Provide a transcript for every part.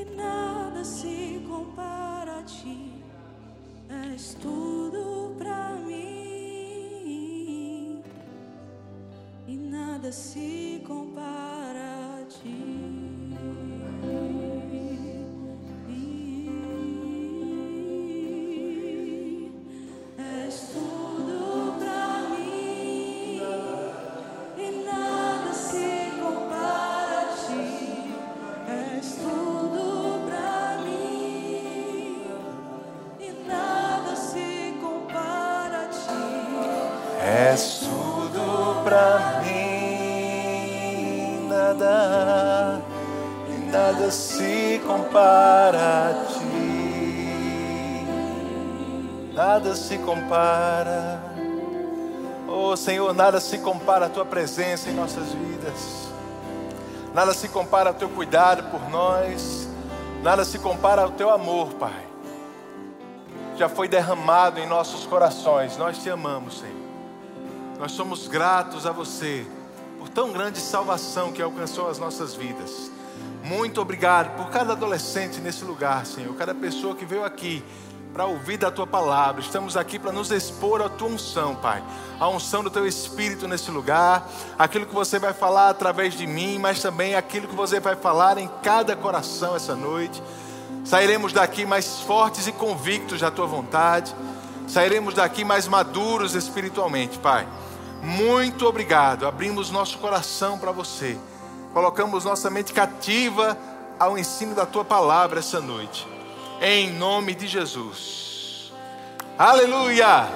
e nada se compara a ti. És tudo pra mim e nada se compara a ti. Compara. Oh Senhor, nada se compara à tua presença em nossas vidas. Nada se compara ao teu cuidado por nós. Nada se compara ao teu amor, Pai. Já foi derramado em nossos corações. Nós te amamos, Senhor. Nós somos gratos a você por tão grande salvação que alcançou as nossas vidas. Muito obrigado por cada adolescente nesse lugar, Senhor. Cada pessoa que veio aqui para ouvir da tua palavra. Estamos aqui para nos expor à tua unção, Pai. A unção do teu espírito nesse lugar, aquilo que você vai falar através de mim, mas também aquilo que você vai falar em cada coração essa noite. Sairemos daqui mais fortes e convictos da tua vontade. Sairemos daqui mais maduros espiritualmente, Pai. Muito obrigado. Abrimos nosso coração para você. Colocamos nossa mente cativa ao ensino da tua palavra essa noite. Em nome de Jesus. Aleluia!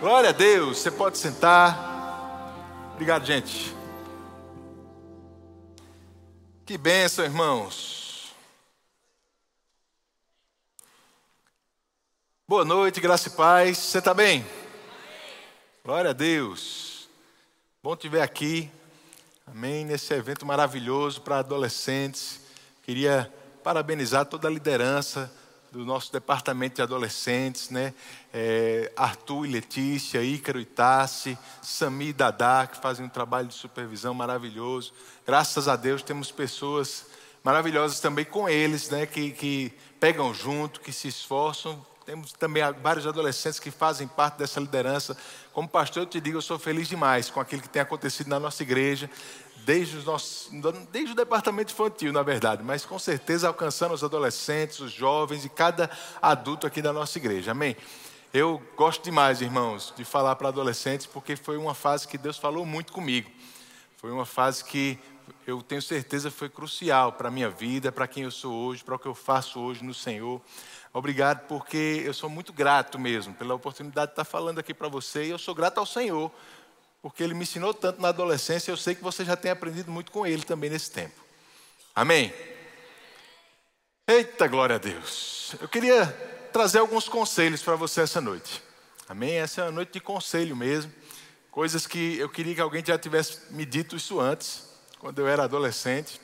Glória a Deus. Você pode sentar. Obrigado, gente. Que bênção, irmãos. Boa noite, graça e paz. Você está bem? Glória a Deus. Bom te ver aqui. Amém. Nesse evento maravilhoso para adolescentes. Queria parabenizar toda a liderança do nosso departamento de adolescentes, né? É, Arthur e Letícia, Ícaro e Tassi, Sami e Dadá, que fazem um trabalho de supervisão maravilhoso. Graças a Deus temos pessoas maravilhosas também com eles, né? Que, que pegam junto, que se esforçam. Temos também vários adolescentes que fazem parte dessa liderança. Como pastor, eu te digo, eu sou feliz demais com aquilo que tem acontecido na nossa igreja desde, os nossos, desde o departamento infantil, na verdade, mas com certeza alcançando os adolescentes, os jovens e cada adulto aqui da nossa igreja. Amém? Eu gosto demais, irmãos, de falar para adolescentes, porque foi uma fase que Deus falou muito comigo. Foi uma fase que eu tenho certeza foi crucial para a minha vida, para quem eu sou hoje, para o que eu faço hoje no Senhor. Obrigado, porque eu sou muito grato mesmo pela oportunidade de estar falando aqui para você. E eu sou grato ao Senhor porque ele me ensinou tanto na adolescência, eu sei que você já tem aprendido muito com ele também nesse tempo. Amém? Eita, glória a Deus. Eu queria trazer alguns conselhos para você essa noite. Amém? Essa é uma noite de conselho mesmo. Coisas que eu queria que alguém já tivesse me dito isso antes, quando eu era adolescente.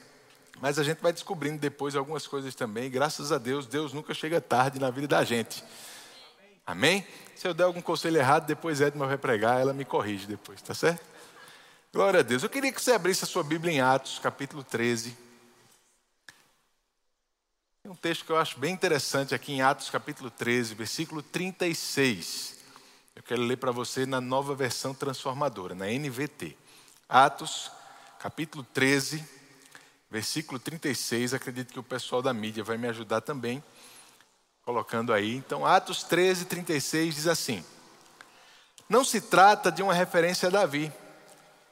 Mas a gente vai descobrindo depois algumas coisas também. Graças a Deus, Deus nunca chega tarde na vida da gente. Amém? Se eu der algum conselho errado, depois Edma vai pregar, ela me corrige depois, tá certo? Glória a Deus. Eu queria que você abrisse a sua Bíblia em Atos, capítulo 13. Tem um texto que eu acho bem interessante aqui em Atos, capítulo 13, versículo 36. Eu quero ler para você na nova versão transformadora, na NVT. Atos, capítulo 13, versículo 36. Acredito que o pessoal da mídia vai me ajudar também colocando aí. Então, Atos 13, 36 diz assim: Não se trata de uma referência a Davi,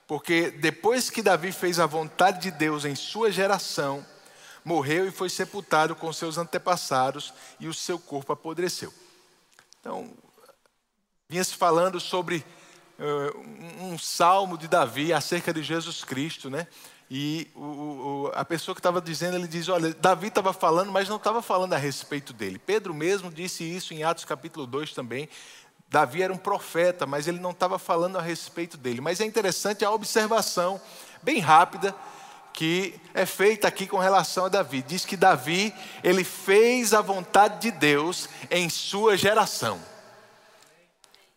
porque depois que Davi fez a vontade de Deus em sua geração, morreu e foi sepultado com seus antepassados e o seu corpo apodreceu. Então, vinha-se falando sobre uh, um salmo de Davi acerca de Jesus Cristo, né? E o, o, a pessoa que estava dizendo, ele diz: Olha, Davi estava falando, mas não estava falando a respeito dele. Pedro mesmo disse isso em Atos capítulo 2 também. Davi era um profeta, mas ele não estava falando a respeito dele. Mas é interessante a observação, bem rápida, que é feita aqui com relação a Davi. Diz que Davi, ele fez a vontade de Deus em sua geração.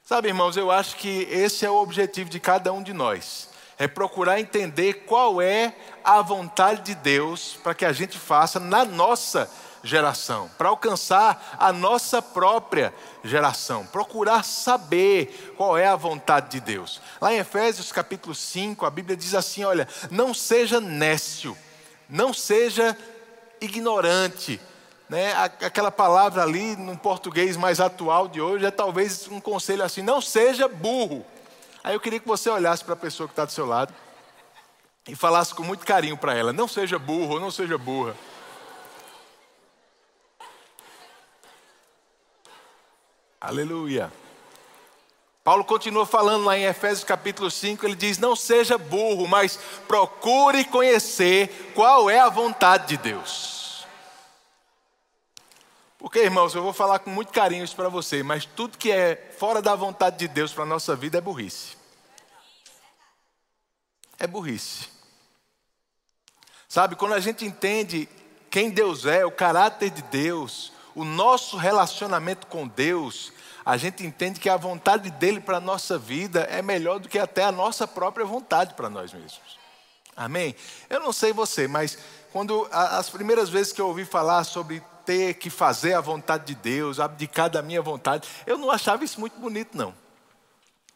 Sabe, irmãos, eu acho que esse é o objetivo de cada um de nós é procurar entender qual é a vontade de Deus para que a gente faça na nossa geração, para alcançar a nossa própria geração, procurar saber qual é a vontade de Deus. Lá em Efésios capítulo 5, a Bíblia diz assim: olha, não seja nécio, não seja ignorante. Né? Aquela palavra ali, no português mais atual de hoje, é talvez um conselho assim: não seja burro. Aí eu queria que você olhasse para a pessoa que está do seu lado e falasse com muito carinho para ela: não seja burro, não seja burra. Aleluia. Paulo continua falando lá em Efésios capítulo 5, ele diz: Não seja burro, mas procure conhecer qual é a vontade de Deus. Porque, irmãos, eu vou falar com muito carinho isso para você, mas tudo que é fora da vontade de Deus para a nossa vida é burrice é burrice. Sabe, quando a gente entende quem Deus é, o caráter de Deus, o nosso relacionamento com Deus, a gente entende que a vontade dele para a nossa vida é melhor do que até a nossa própria vontade para nós mesmos. Amém? Eu não sei você, mas quando as primeiras vezes que eu ouvi falar sobre ter que fazer a vontade de Deus, abdicar da minha vontade, eu não achava isso muito bonito, não.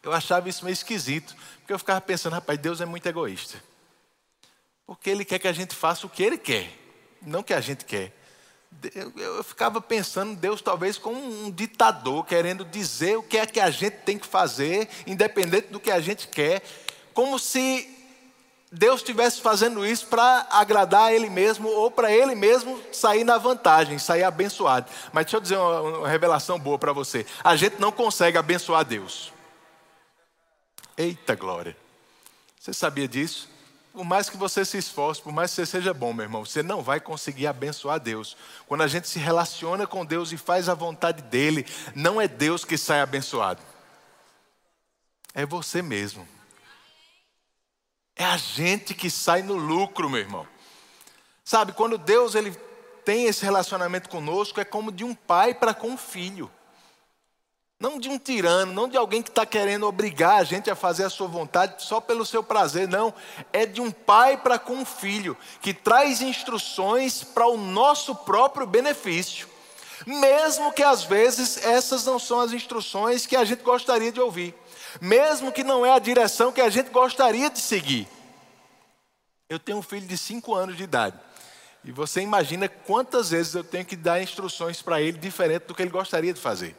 Eu achava isso meio esquisito, porque eu ficava pensando, rapaz, Deus é muito egoísta. Porque Ele quer que a gente faça o que Ele quer, não o que a gente quer. Eu, ficava pensando Deus talvez como um ditador, querendo dizer o que é que a gente tem que fazer, independente do que a gente quer, como se Deus estivesse fazendo isso para agradar a Ele mesmo ou para Ele mesmo sair na vantagem, sair abençoado. Mas deixa eu dizer uma, uma revelação boa para você: a gente não consegue abençoar Deus. Eita glória! Você sabia disso? Por mais que você se esforce, por mais que você seja bom, meu irmão, você não vai conseguir abençoar Deus. Quando a gente se relaciona com Deus e faz a vontade dele, não é Deus que sai abençoado. É você mesmo. É a gente que sai no lucro, meu irmão. Sabe, quando Deus ele tem esse relacionamento conosco, é como de um pai para com um filho. Não de um tirano, não de alguém que está querendo obrigar a gente a fazer a sua vontade só pelo seu prazer, não. É de um pai para com um filho, que traz instruções para o nosso próprio benefício. Mesmo que às vezes essas não são as instruções que a gente gostaria de ouvir. Mesmo que não é a direção que a gente gostaria de seguir. Eu tenho um filho de 5 anos de idade. E você imagina quantas vezes eu tenho que dar instruções para ele diferente do que ele gostaria de fazer.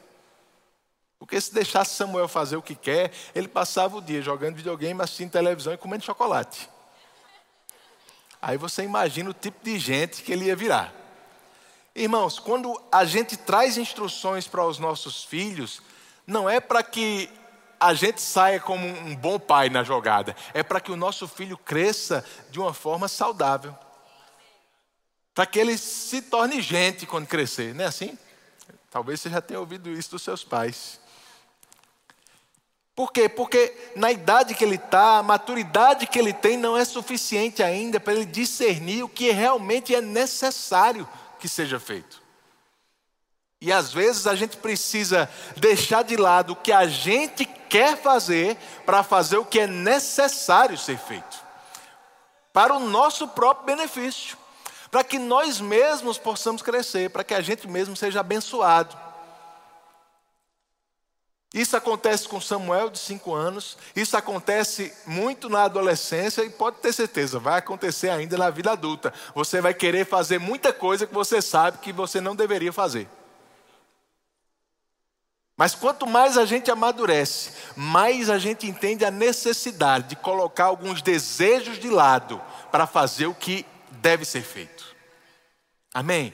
Porque se deixasse Samuel fazer o que quer, ele passava o dia jogando videogame, assistindo televisão e comendo chocolate. Aí você imagina o tipo de gente que ele ia virar. Irmãos, quando a gente traz instruções para os nossos filhos, não é para que a gente saia como um bom pai na jogada, é para que o nosso filho cresça de uma forma saudável. Para que ele se torne gente quando crescer, não é assim? Talvez você já tenha ouvido isso dos seus pais. Por quê? Porque na idade que ele está, a maturidade que ele tem não é suficiente ainda para ele discernir o que realmente é necessário que seja feito. E às vezes a gente precisa deixar de lado o que a gente quer fazer para fazer o que é necessário ser feito. Para o nosso próprio benefício. Para que nós mesmos possamos crescer, para que a gente mesmo seja abençoado. Isso acontece com Samuel de cinco anos, isso acontece muito na adolescência e pode ter certeza, vai acontecer ainda na vida adulta. Você vai querer fazer muita coisa que você sabe que você não deveria fazer. Mas quanto mais a gente amadurece, mais a gente entende a necessidade de colocar alguns desejos de lado para fazer o que deve ser feito. Amém?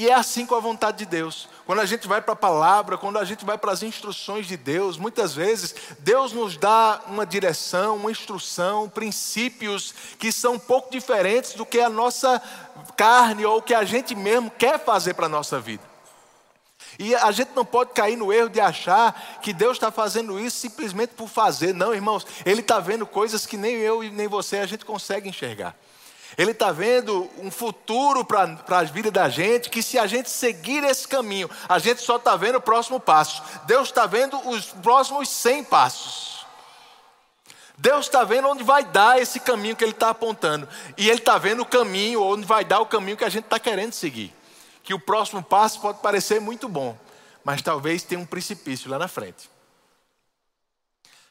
E é assim com a vontade de Deus. Quando a gente vai para a palavra, quando a gente vai para as instruções de Deus, muitas vezes Deus nos dá uma direção, uma instrução, princípios que são um pouco diferentes do que a nossa carne ou o que a gente mesmo quer fazer para a nossa vida. E a gente não pode cair no erro de achar que Deus está fazendo isso simplesmente por fazer. Não, irmãos, Ele está vendo coisas que nem eu e nem você a gente consegue enxergar. Ele está vendo um futuro para a vida da gente, que se a gente seguir esse caminho, a gente só está vendo o próximo passo. Deus está vendo os próximos 100 passos. Deus está vendo onde vai dar esse caminho que Ele está apontando. E Ele está vendo o caminho, onde vai dar o caminho que a gente está querendo seguir. Que o próximo passo pode parecer muito bom, mas talvez tenha um precipício lá na frente.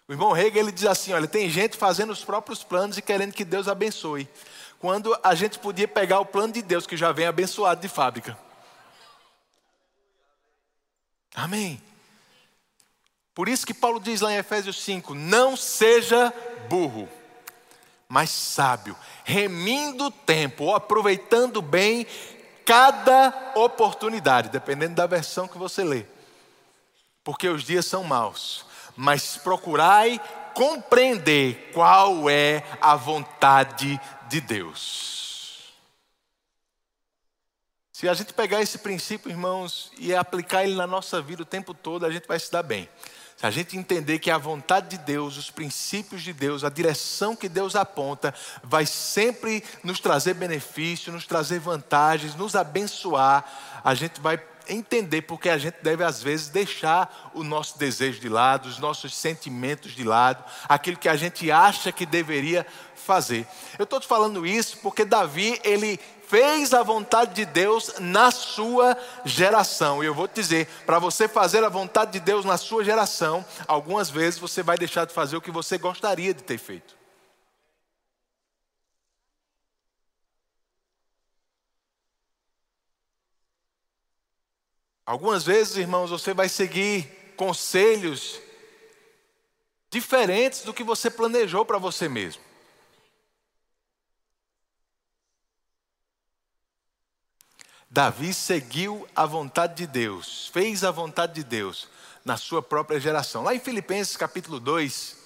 O irmão Hegel ele diz assim: olha, tem gente fazendo os próprios planos e querendo que Deus abençoe. Quando a gente podia pegar o plano de Deus que já vem abençoado de fábrica. Amém. Por isso que Paulo diz lá em Efésios 5: não seja burro, mas sábio, remindo o tempo, ou aproveitando bem cada oportunidade, dependendo da versão que você lê. Porque os dias são maus, mas procurai compreender qual é a vontade de Deus. Se a gente pegar esse princípio, irmãos, e aplicar ele na nossa vida o tempo todo, a gente vai se dar bem. Se a gente entender que a vontade de Deus, os princípios de Deus, a direção que Deus aponta, vai sempre nos trazer benefício, nos trazer vantagens, nos abençoar, a gente vai entender porque a gente deve, às vezes, deixar o nosso desejo de lado, os nossos sentimentos de lado, aquilo que a gente acha que deveria fazer. Eu estou te falando isso porque Davi, ele fez a vontade de Deus na sua geração. E eu vou te dizer, para você fazer a vontade de Deus na sua geração, algumas vezes você vai deixar de fazer o que você gostaria de ter feito. Algumas vezes, irmãos, você vai seguir conselhos diferentes do que você planejou para você mesmo. Davi seguiu a vontade de Deus, fez a vontade de Deus na sua própria geração. Lá em Filipenses capítulo 2,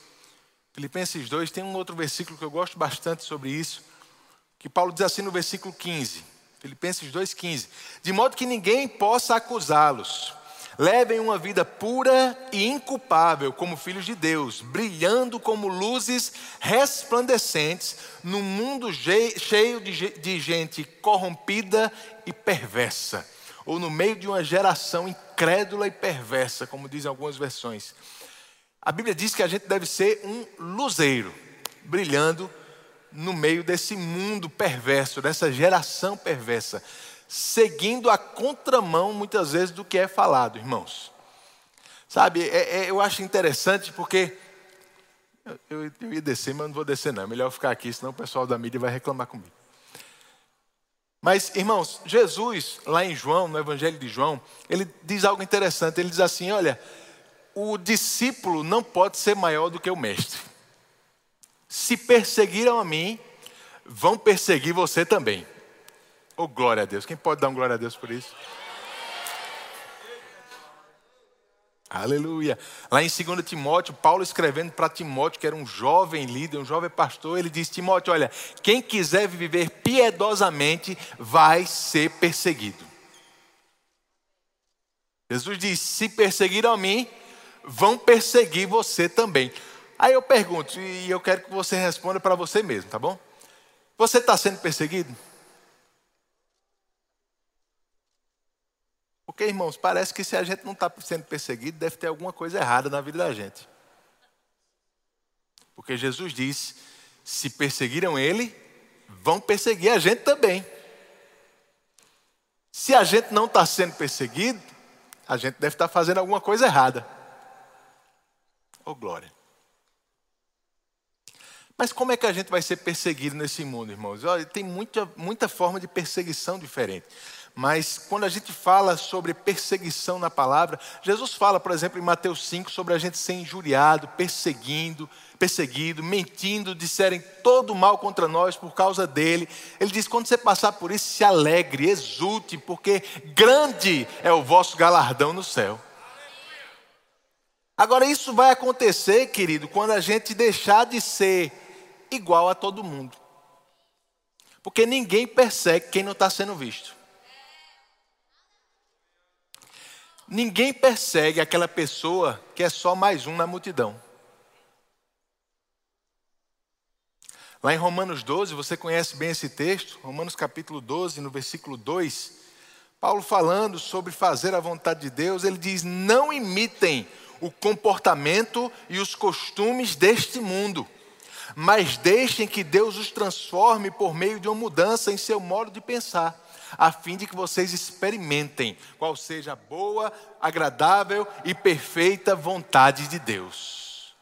Filipenses 2 tem um outro versículo que eu gosto bastante sobre isso, que Paulo diz assim no versículo 15, Filipenses 2,15: De modo que ninguém possa acusá-los Levem uma vida pura e inculpável como filhos de Deus, brilhando como luzes resplandecentes no mundo cheio de gente corrompida e perversa, ou no meio de uma geração incrédula e perversa, como dizem algumas versões. A Bíblia diz que a gente deve ser um luzeiro, brilhando no meio desse mundo perverso, dessa geração perversa seguindo a contramão, muitas vezes, do que é falado, irmãos. Sabe, é, é, eu acho interessante porque. Eu, eu, ia descer, mas não vou descer, não. É melhor ficar aqui, senão o pessoal da mídia vai reclamar comigo. Mas, irmãos, Jesus, lá em João, no Evangelho de João, ele diz algo interessante. Ele diz assim: olha, o discípulo não pode ser maior do que o mestre. Se perseguiram a mim, vão perseguir você também. Oh, glória a Deus. Quem pode dar um glória a Deus por isso? Aleluia. Lá em 2 Timóteo, Paulo escrevendo para Timóteo, que era um jovem líder, um jovem pastor, ele diz: Timóteo, olha, quem quiser viver piedosamente vai ser perseguido. Jesus diz: se perseguiram a mim, vão perseguir você também. Aí eu pergunto, e eu quero que você responda para você mesmo, tá bom? Você está sendo perseguido? Porque, irmãos, parece que se a gente não está sendo perseguido, deve ter alguma coisa errada na vida da gente. Porque Jesus disse: se perseguiram ele, vão perseguir a gente também. Se a gente não está sendo perseguido, a gente deve estar tá fazendo alguma coisa errada. Oh, glória. Mas como é que a gente vai ser perseguido nesse mundo, irmãos? Olha, tem muita, muita forma de perseguição diferente. Mas quando a gente fala sobre perseguição na palavra, Jesus fala, por exemplo, em Mateus 5, sobre a gente ser injuriado, perseguindo, perseguido, mentindo, disserem todo mal contra nós por causa dele. Ele diz: quando você passar por isso, se alegre, exulte, porque grande é o vosso galardão no céu. Agora, isso vai acontecer, querido, quando a gente deixar de ser igual a todo mundo. Porque ninguém persegue quem não está sendo visto. Ninguém persegue aquela pessoa que é só mais um na multidão. Lá em Romanos 12, você conhece bem esse texto, Romanos capítulo 12, no versículo 2, Paulo falando sobre fazer a vontade de Deus, ele diz: Não imitem o comportamento e os costumes deste mundo, mas deixem que Deus os transforme por meio de uma mudança em seu modo de pensar, a fim de que vocês experimentem qual seja a boa, agradável e perfeita vontade de Deus.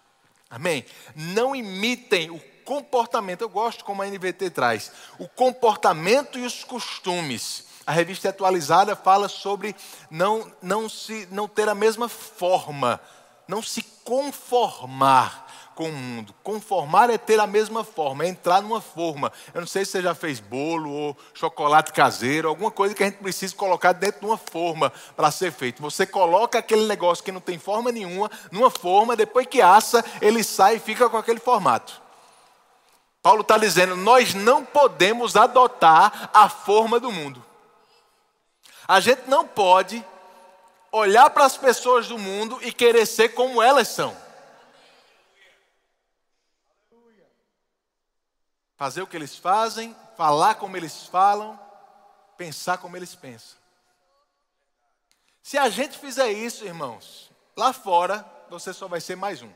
Amém? Não imitem o comportamento, eu gosto como a NVT traz, o comportamento e os costumes. A revista atualizada fala sobre não, não, se, não ter a mesma forma, não se conformar com o mundo. Conformar é ter a mesma forma, é entrar numa forma. Eu não sei se você já fez bolo ou chocolate caseiro, alguma coisa que a gente precisa colocar dentro de uma forma para ser feito. Você coloca aquele negócio que não tem forma nenhuma numa forma, depois que assa, ele sai e fica com aquele formato. Paulo está dizendo: nós não podemos adotar a forma do mundo. A gente não pode olhar para as pessoas do mundo e querer ser como elas são. Fazer o que eles fazem, falar como eles falam, pensar como eles pensam. Se a gente fizer isso, irmãos, lá fora, você só vai ser mais um.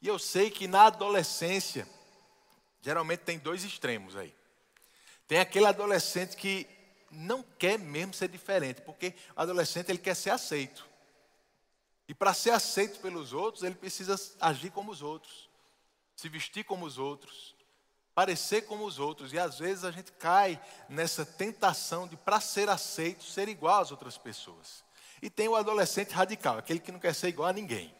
E eu sei que na adolescência, geralmente tem dois extremos aí. Tem aquele adolescente que não quer mesmo ser diferente, porque o adolescente ele quer ser aceito. E para ser aceito pelos outros, ele precisa agir como os outros, se vestir como os outros, parecer como os outros. E às vezes a gente cai nessa tentação de, para ser aceito, ser igual às outras pessoas. E tem o adolescente radical, aquele que não quer ser igual a ninguém.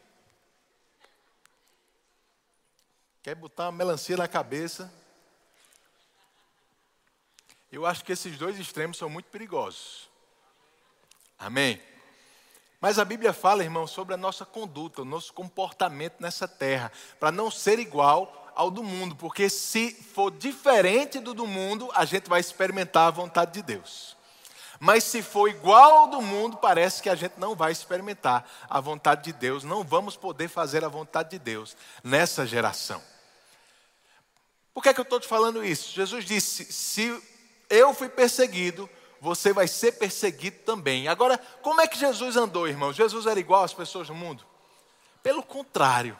Quer botar uma melancia na cabeça. Eu acho que esses dois extremos são muito perigosos. Amém? Mas a Bíblia fala, irmão, sobre a nossa conduta, o nosso comportamento nessa terra, para não ser igual ao do mundo, porque se for diferente do do mundo, a gente vai experimentar a vontade de Deus. Mas se for igual ao do mundo, parece que a gente não vai experimentar a vontade de Deus, não vamos poder fazer a vontade de Deus nessa geração. Por que, é que eu estou te falando isso? Jesus disse: se eu fui perseguido, você vai ser perseguido também. Agora, como é que Jesus andou, irmão? Jesus era igual às pessoas do mundo? Pelo contrário,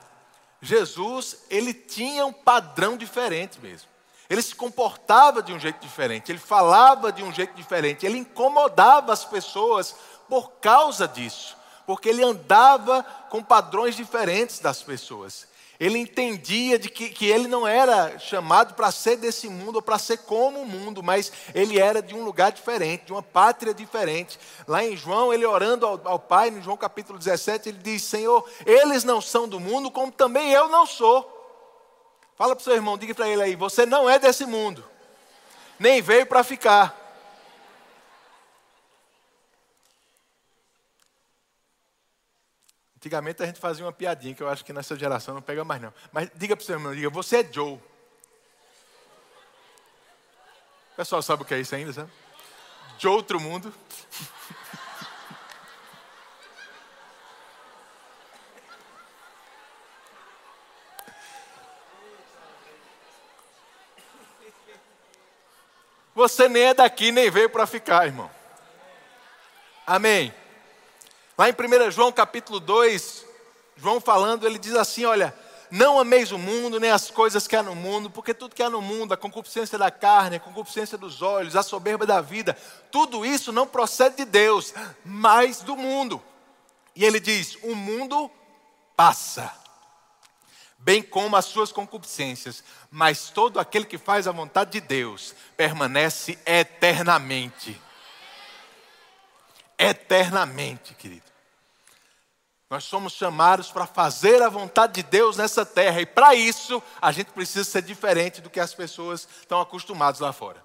Jesus, ele tinha um padrão diferente mesmo. Ele se comportava de um jeito diferente, ele falava de um jeito diferente, ele incomodava as pessoas por causa disso, porque ele andava com padrões diferentes das pessoas. Ele entendia de que, que ele não era chamado para ser desse mundo ou para ser como o mundo, mas ele era de um lugar diferente, de uma pátria diferente. Lá em João, ele orando ao, ao Pai, em João capítulo 17, ele diz: Senhor, eles não são do mundo, como também eu não sou. Fala para o seu irmão, diga para ele aí: você não é desse mundo, nem veio para ficar. Antigamente a gente fazia uma piadinha que eu acho que nessa geração não pega mais não. Mas diga para o seu irmão, diga, você é Joe. O pessoal sabe o que é isso ainda, sabe? De outro mundo. Você nem é daqui, nem veio para ficar, irmão. Amém. Lá em 1 João capítulo 2, João falando, ele diz assim: Olha, não ameis o mundo, nem as coisas que há no mundo, porque tudo que há no mundo, a concupiscência da carne, a concupiscência dos olhos, a soberba da vida, tudo isso não procede de Deus, mas do mundo. E ele diz: O mundo passa bem como as suas concupiscências, mas todo aquele que faz a vontade de Deus permanece eternamente. Eternamente, querido. Nós somos chamados para fazer a vontade de Deus nessa terra, e para isso a gente precisa ser diferente do que as pessoas estão acostumadas lá fora.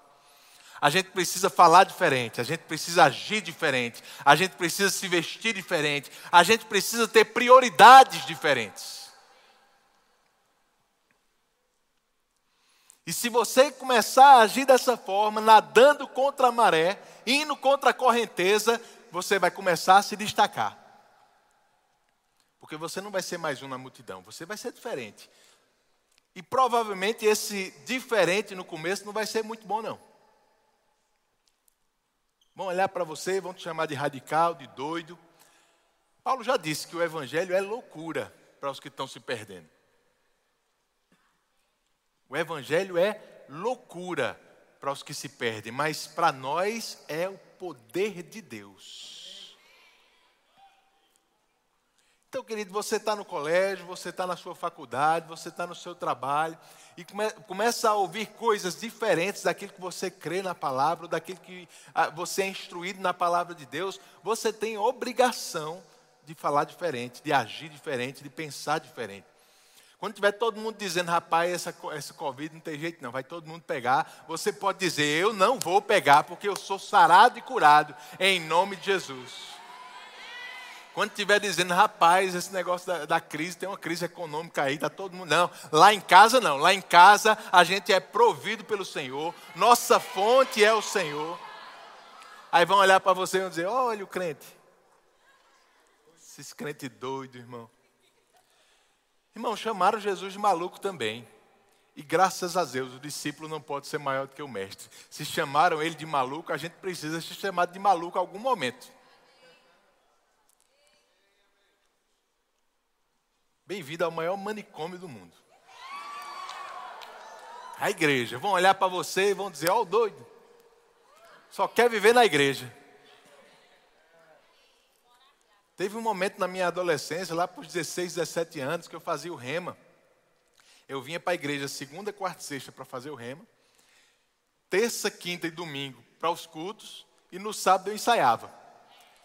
A gente precisa falar diferente, a gente precisa agir diferente, a gente precisa se vestir diferente, a gente precisa ter prioridades diferentes. E se você começar a agir dessa forma, nadando contra a maré, indo contra a correnteza, você vai começar a se destacar. Porque você não vai ser mais um na multidão, você vai ser diferente. E provavelmente esse diferente no começo não vai ser muito bom, não. Vão olhar para você, vão te chamar de radical, de doido. Paulo já disse que o evangelho é loucura para os que estão se perdendo. O Evangelho é loucura para os que se perdem, mas para nós é o poder de Deus. Então, querido, você está no colégio, você está na sua faculdade, você está no seu trabalho e come, começa a ouvir coisas diferentes daquilo que você crê na palavra, daquilo que ah, você é instruído na palavra de Deus. Você tem obrigação de falar diferente, de agir diferente, de pensar diferente. Quando tiver todo mundo dizendo, rapaz, essa, essa Covid não tem jeito não, vai todo mundo pegar, você pode dizer, eu não vou pegar, porque eu sou sarado e curado, em nome de Jesus. Quando estiver dizendo, rapaz, esse negócio da, da, crise, tem uma crise econômica aí, está todo mundo. Não, lá em casa não. Lá em casa a gente é provido pelo Senhor, nossa fonte é o Senhor. Aí vão olhar para você e vão dizer: olha o crente. Esses crentes doidos, irmão. Irmão, chamaram Jesus de maluco também. E graças a Deus, o discípulo não pode ser maior do que o mestre. Se chamaram ele de maluco, a gente precisa ser chamado de maluco em algum momento. Bem-vindo ao maior manicômio do mundo. A igreja. Vão olhar para você e vão dizer: Ó, oh, doido. Só quer viver na igreja. Teve um momento na minha adolescência, lá os 16, 17 anos, que eu fazia o rema. Eu vinha para a igreja segunda, quarta e sexta para fazer o rema. Terça, quinta e domingo para os cultos. E no sábado eu ensaiava.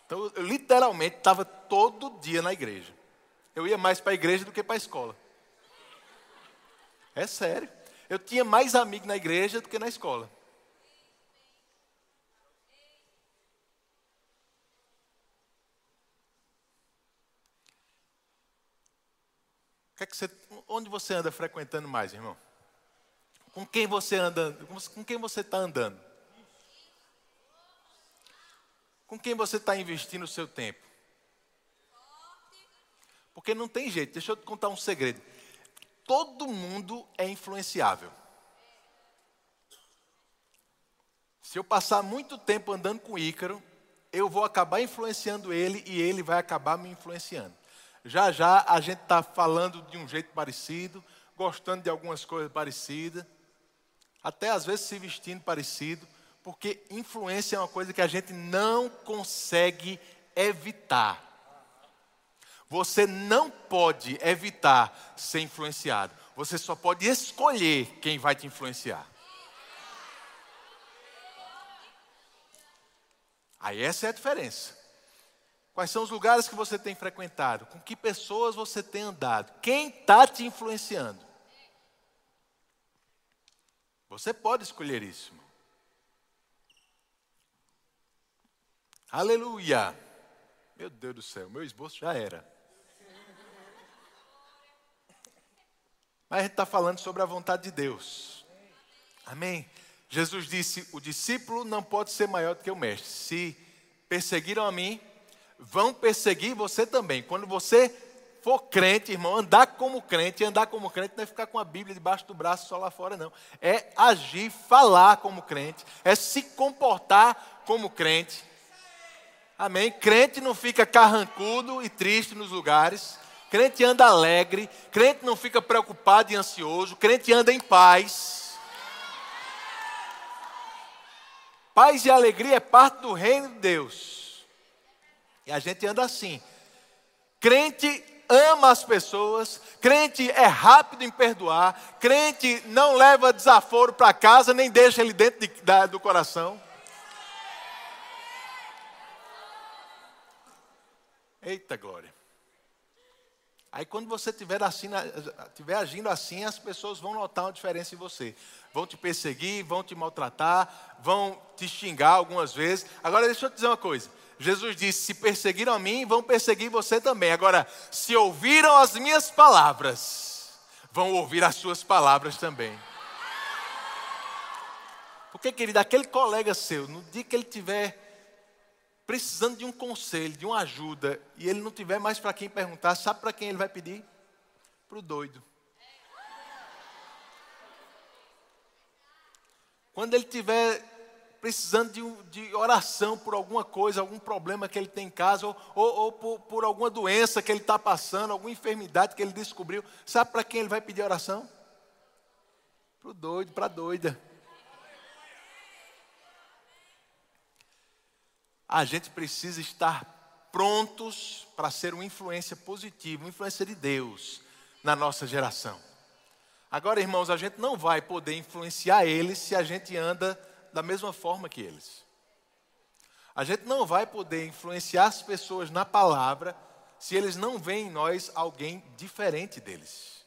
Então, eu literalmente estava todo dia na igreja. Eu ia mais para a igreja do que para a escola. É sério. Eu tinha mais amigos na igreja do que na escola. Que é que você, onde você anda frequentando mais, irmão? Com quem você anda? Com quem você está andando? Com quem você está investindo o seu tempo? Porque não tem jeito. Deixa eu te contar um segredo. Todo mundo é influenciável. Se eu passar muito tempo andando com Ícaro, eu vou acabar influenciando ele e ele vai acabar me influenciando. Já já a gente está falando de um jeito parecido, gostando de algumas coisas parecidas, até às vezes se vestindo parecido, porque influência é uma coisa que a gente não consegue evitar. Você não pode evitar ser influenciado. Você só pode escolher quem vai te influenciar. Aí essa é a diferença. Quais são os lugares que você tem frequentado? Com que pessoas você tem andado? Quem está te influenciando? Você pode escolher isso. Aleluia! Meu Deus do céu, meu esboço já era. Mas a gente está falando sobre a vontade de Deus. Amém? Jesus disse: o discípulo não pode ser maior do que o mestre. Se perseguiram a mim, vão perseguir você também. Quando você for crente, irmão, andar como crente, andar como crente não é ficar com a Bíblia debaixo do braço só lá fora, não. É agir, falar como crente, é se comportar como crente. Amém? Crente não fica carrancudo e triste nos lugares. Crente anda alegre, crente não fica preocupado e ansioso, crente anda em paz. Paz e alegria é parte do reino de Deus. E a gente anda assim. Crente ama as pessoas, crente é rápido em perdoar, crente não leva desaforo para casa, nem deixa ele dentro de, da, do coração. Eita glória. Aí quando você estiver assim, estiver agindo assim, as pessoas vão notar uma diferença em você. Vão te perseguir, vão te maltratar, vão te xingar algumas vezes. Agora deixa eu te dizer uma coisa. Jesus disse: se perseguiram a mim, vão perseguir você também. Agora, se ouviram as minhas palavras, vão ouvir as suas palavras também. Porque, querido, aquele colega seu, no dia que ele tiver precisando de um conselho, de uma ajuda, e ele não tiver mais para quem perguntar, sabe para quem ele vai pedir? Para o doido. Quando ele tiver precisando de, de, oração por alguma coisa, algum problema que ele tem em casa, ou, ou, ou por, por, alguma doença que ele está passando, alguma enfermidade que ele descobriu, sabe para quem ele vai pedir oração? Para o doido, para a doida. A gente precisa estar prontos para ser uma influência positiva, uma influência de Deus na nossa geração. Agora, irmãos, a gente não vai poder influenciar eles se a gente anda da mesma forma que eles. A gente não vai poder influenciar as pessoas na palavra se eles não veem em nós alguém diferente deles.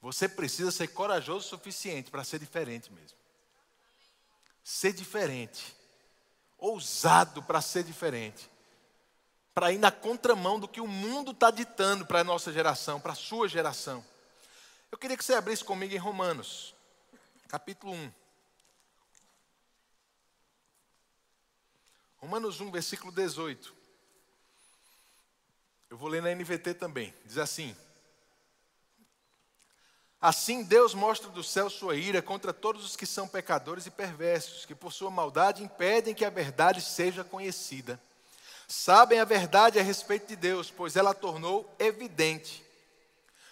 Você precisa ser corajoso o suficiente para ser diferente mesmo. Ser diferente. Ousado para ser diferente. Para ir na contramão do que o mundo está ditando para a nossa geração, para a sua geração. Eu queria que você abrisse comigo em Romanos, capítulo 1. Romanos 1, versículo 18. Eu vou ler na NVT também. Diz assim: Assim Deus mostra do céu sua ira contra todos os que são pecadores e perversos, que por sua maldade impedem que a verdade seja conhecida. Sabem a verdade a respeito de Deus, pois ela tornou evidente.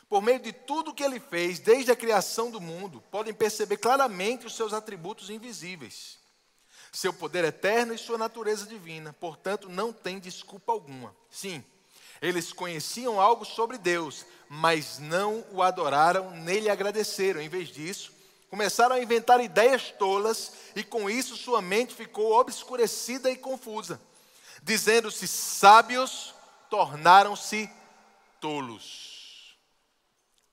Por meio de tudo que ele fez, desde a criação do mundo, podem perceber claramente os seus atributos invisíveis seu poder eterno e sua natureza divina, portanto, não tem desculpa alguma. Sim, eles conheciam algo sobre Deus, mas não o adoraram nem lhe agradeceram. Em vez disso, começaram a inventar ideias tolas e com isso sua mente ficou obscurecida e confusa. Dizendo-se sábios, tornaram-se tolos.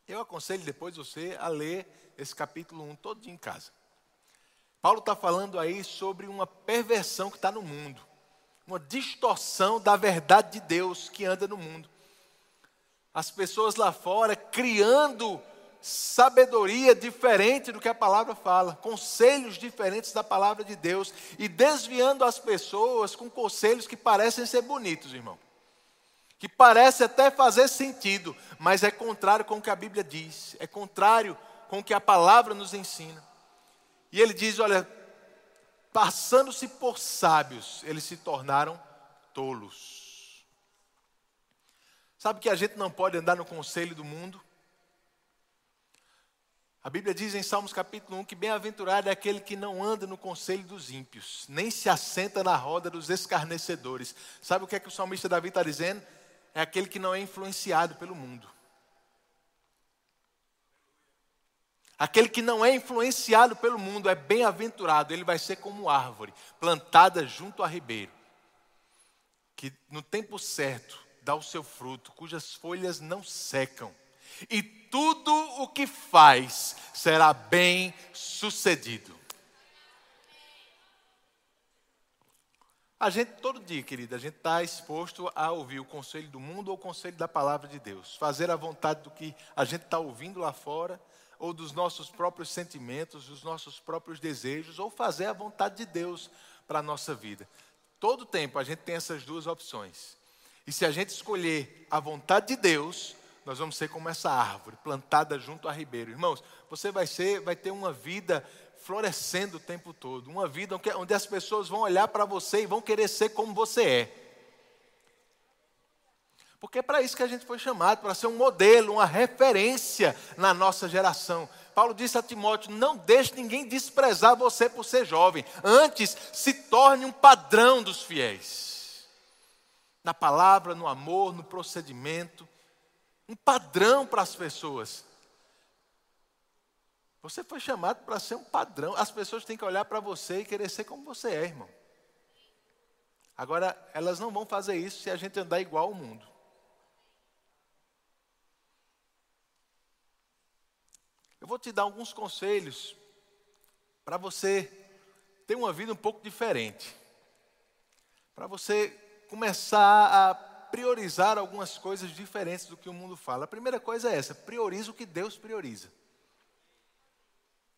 Eu aconselho depois você a ler esse capítulo 1 todo dia em casa. Paulo está falando aí sobre uma perversão que está no mundo, uma distorção da verdade de Deus que anda no mundo. As pessoas lá fora criando sabedoria diferente do que a palavra fala, conselhos diferentes da palavra de Deus e desviando as pessoas com conselhos que parecem ser bonitos, irmão. Que parece até fazer sentido, mas é contrário com o que a Bíblia diz, é contrário com o que a palavra nos ensina. E ele diz: olha, passando-se por sábios, eles se tornaram tolos. Sabe que a gente não pode andar no conselho do mundo? A Bíblia diz em Salmos capítulo 1 que bem-aventurado é aquele que não anda no conselho dos ímpios, nem se assenta na roda dos escarnecedores. Sabe o que é que o salmista Davi está dizendo? É aquele que não é influenciado pelo mundo. Aquele que não é influenciado pelo mundo é bem-aventurado, ele vai ser como árvore plantada junto a ribeiro, que no tempo certo dá o seu fruto, cujas folhas não secam, e tudo o que faz será bem sucedido. A gente, todo dia, querida, a gente está exposto a ouvir o conselho do mundo ou o conselho da palavra de Deus, fazer a vontade do que a gente está ouvindo lá fora ou dos nossos próprios sentimentos, dos nossos próprios desejos, ou fazer a vontade de Deus para a nossa vida. Todo tempo a gente tem essas duas opções. E se a gente escolher a vontade de Deus, nós vamos ser como essa árvore plantada junto a ribeiro. Irmãos, você vai ser, vai ter uma vida florescendo o tempo todo, uma vida onde as pessoas vão olhar para você e vão querer ser como você é. Porque é para isso que a gente foi chamado, para ser um modelo, uma referência na nossa geração. Paulo disse a Timóteo: não deixe ninguém desprezar você por ser jovem. Antes, se torne um padrão dos fiéis. Na palavra, no amor, no procedimento. Um padrão para as pessoas. Você foi chamado para ser um padrão. As pessoas têm que olhar para você e querer ser como você é, irmão. Agora, elas não vão fazer isso se a gente andar igual ao mundo. Eu vou te dar alguns conselhos para você ter uma vida um pouco diferente. Para você começar a priorizar algumas coisas diferentes do que o mundo fala. A primeira coisa é essa: priorize o que Deus prioriza.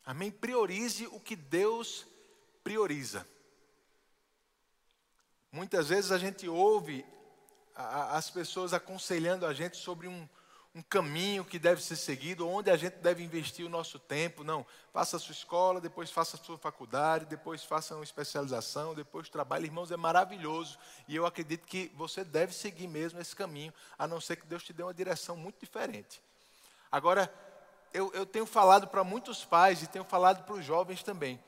Amém? Priorize o que Deus prioriza. Muitas vezes a gente ouve as pessoas aconselhando a gente sobre um, um caminho que deve ser seguido, onde a gente deve investir o nosso tempo. Não, faça a sua escola, depois faça a sua faculdade, depois faça uma especialização, depois trabalhe. Irmãos, é maravilhoso. E eu acredito que você deve seguir mesmo esse caminho, a não ser que Deus te dê uma direção muito diferente. Agora, eu, eu tenho falado para muitos pais e tenho falado para os jovens também.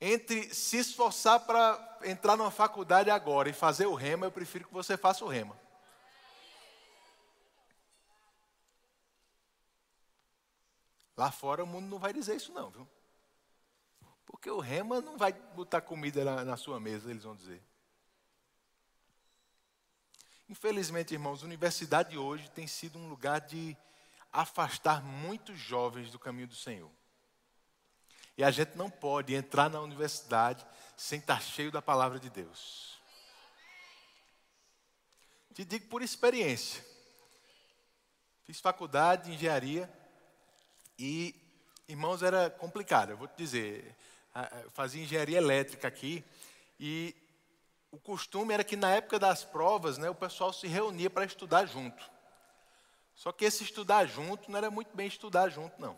Entre se esforçar para entrar numa faculdade agora e fazer o rema, eu prefiro que você faça o rema. Lá fora o mundo não vai dizer isso não, viu? Porque o rema não vai botar comida na, na sua mesa, eles vão dizer. Infelizmente, irmãos, a universidade hoje tem sido um lugar de afastar muitos jovens do caminho do Senhor. E a gente não pode entrar na universidade sem estar cheio da palavra de Deus. Te digo por experiência. Fiz faculdade de engenharia e, irmãos, era complicado. Eu vou te dizer, fazia engenharia elétrica aqui e o costume era que na época das provas, né, o pessoal se reunia para estudar junto. Só que esse estudar junto não era muito bem estudar junto, não.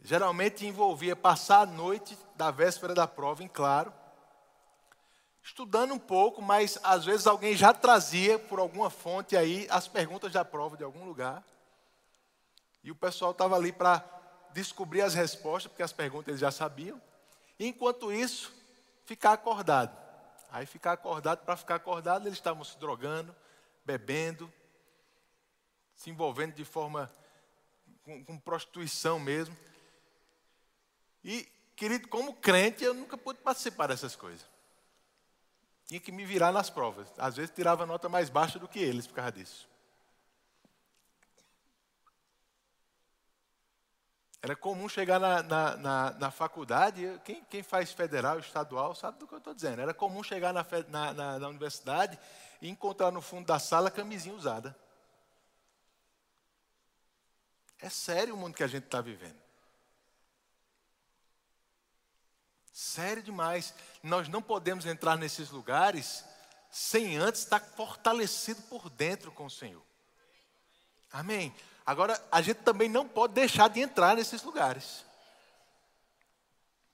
Geralmente envolvia passar a noite da véspera da prova em claro, estudando um pouco, mas às vezes alguém já trazia por alguma fonte aí as perguntas da prova de algum lugar. E o pessoal estava ali para descobrir as respostas, porque as perguntas eles já sabiam. E enquanto isso, ficar acordado. Aí ficar acordado, para ficar acordado, eles estavam se drogando, bebendo, se envolvendo de forma com, com prostituição mesmo. E, querido, como crente, eu nunca pude participar dessas coisas. Tinha que me virar nas provas. Às vezes tirava nota mais baixa do que eles por causa disso. Era comum chegar na, na, na, na faculdade, quem, quem, faz federal, estadual, sabe do que eu estou dizendo. Era comum chegar na, universidade e encontrar no fundo da sala camisinha usada. É sério o mundo que a gente está vivendo. Sério demais. Nós não podemos entrar nesses lugares sem antes estar fortalecido por dentro com o Senhor. Amém? Agora, a gente também não pode deixar de entrar nesses lugares.